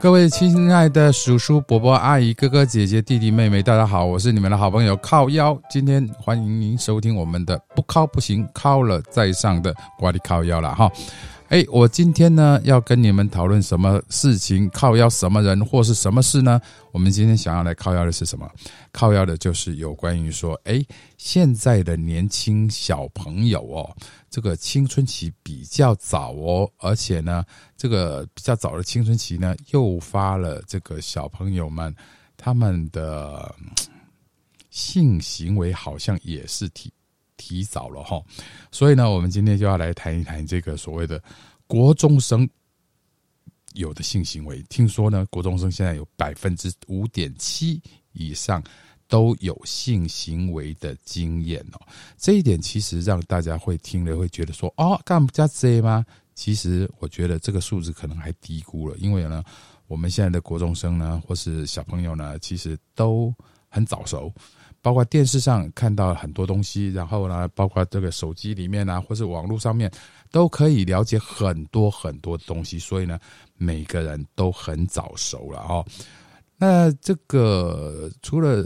各位亲爱的叔叔、伯伯、阿姨、哥哥、姐姐、弟弟、妹妹，大家好，我是你们的好朋友靠腰。今天欢迎您收听我们的不靠不行，靠了再上的瓜里靠腰了哈。哎，我今天呢要跟你们讨论什么事情？靠邀什么人或是什么事呢？我们今天想要来靠邀的是什么？靠邀的就是有关于说，哎，现在的年轻小朋友哦，这个青春期比较早哦，而且呢，这个比较早的青春期呢，诱发了这个小朋友们他们的性行为好像也是体。提早了哈，所以呢，我们今天就要来谈一谈这个所谓的国中生有的性行为。听说呢，国中生现在有百分之五点七以上都有性行为的经验哦。这一点其实让大家会听了会觉得说，哦，干不加这吗？其实我觉得这个数字可能还低估了，因为呢，我们现在的国中生呢，或是小朋友呢，其实都很早熟。包括电视上看到很多东西，然后呢，包括这个手机里面啊，或是网络上面，都可以了解很多很多东西。所以呢，每个人都很早熟了哦。那这个除了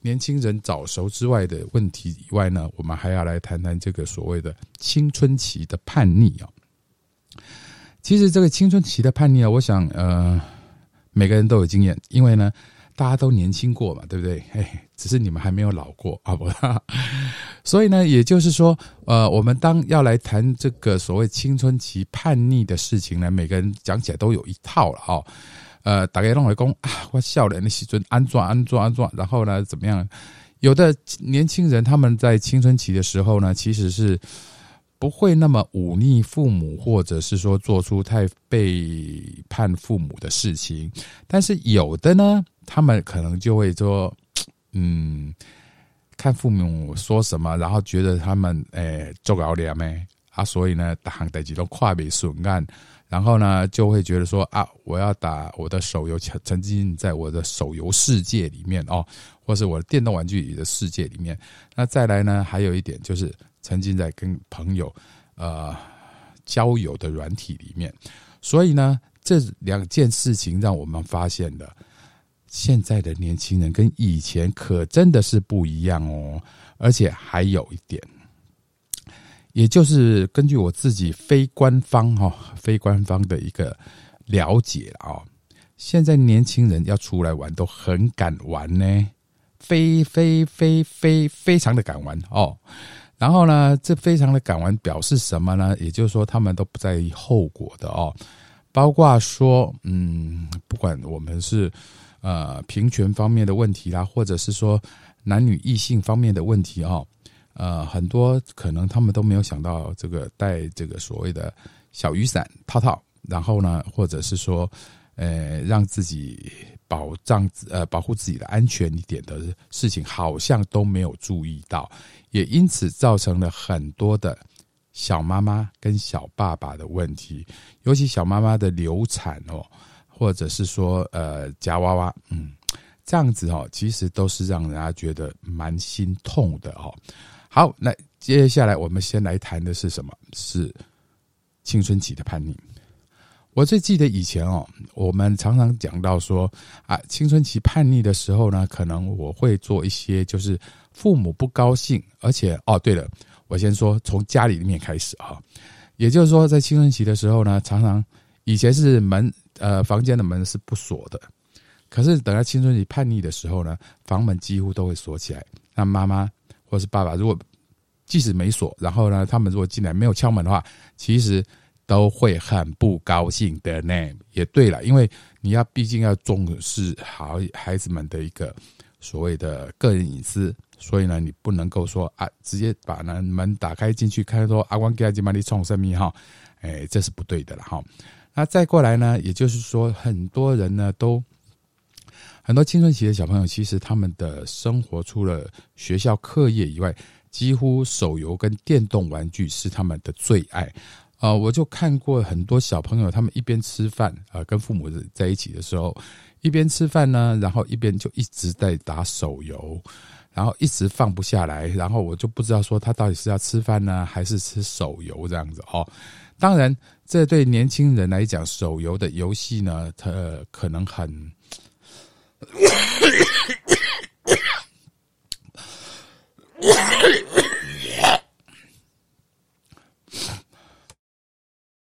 年轻人早熟之外的问题以外呢，我们还要来谈谈这个所谓的青春期的叛逆啊。其实这个青春期的叛逆啊，我想呃，每个人都有经验，因为呢。大家都年轻过嘛，对不对？哎，只是你们还没有老过啊，不？所以呢，也就是说，呃，我们当要来谈这个所谓青春期叛逆的事情呢，每个人讲起来都有一套了哦。呃，大概弄来讲啊，我笑脸的时尊安装安装安装，然后呢，怎么样？有的年轻人他们在青春期的时候呢，其实是。不会那么忤逆父母，或者是说做出太背叛父母的事情，但是有的呢，他们可能就会说，嗯，看父母说什么，然后觉得他们诶做搞脸没啊，所以呢，打行代几都跨比损案，然后呢，就会觉得说啊，我要打我的手游，沉浸在我的手游世界里面哦，或是我的电动玩具里的世界里面。那再来呢，还有一点就是。曾经在跟朋友，呃，交友的软体里面，所以呢，这两件事情让我们发现了，现在的年轻人跟以前可真的是不一样哦。而且还有一点，也就是根据我自己非官方哈、非官方的一个了解啊，现在年轻人要出来玩都很敢玩呢，非非非非非常的敢玩哦。然后呢，这非常的敢玩，表示什么呢？也就是说，他们都不在意后果的哦。包括说，嗯，不管我们是呃平权方面的问题啦，或者是说男女异性方面的问题哦，呃，很多可能他们都没有想到这个带这个所谓的小雨伞套套，然后呢，或者是说，呃，让自己保障呃保护自己的安全一点的事情，好像都没有注意到。也因此造成了很多的小妈妈跟小爸爸的问题，尤其小妈妈的流产哦，或者是说呃夹娃娃，嗯，这样子哦，其实都是让人家觉得蛮心痛的哦。好，那接下来我们先来谈的是什么？是青春期的叛逆。我最记得以前哦，我们常常讲到说啊，青春期叛逆的时候呢，可能我会做一些就是。父母不高兴，而且哦，对了，我先说从家里面开始哈，也就是说，在青春期的时候呢，常常以前是门呃房间的门是不锁的，可是等到青春期叛逆的时候呢，房门几乎都会锁起来。那妈妈或是爸爸如果即使没锁，然后呢，他们如果进来没有敲门的话，其实都会很不高兴的呢。也对了，因为你要毕竟要重视好孩子们的一个所谓的个人隐私。所以呢，你不能够说啊，直接把那门打开进去，看说阿光给阿吉玛丽冲生命哈，哎，这是不对的了哈。那再过来呢，也就是说，很多人呢都很多青春期的小朋友，其实他们的生活除了学校课业以外，几乎手游跟电动玩具是他们的最爱啊。我就看过很多小朋友，他们一边吃饭啊，跟父母在一起的时候，一边吃饭呢，然后一边就一直在打手游。然后一直放不下来，然后我就不知道说他到底是要吃饭呢，还是吃手游这样子哦。当然这对年轻人来讲手游的游戏呢他可能很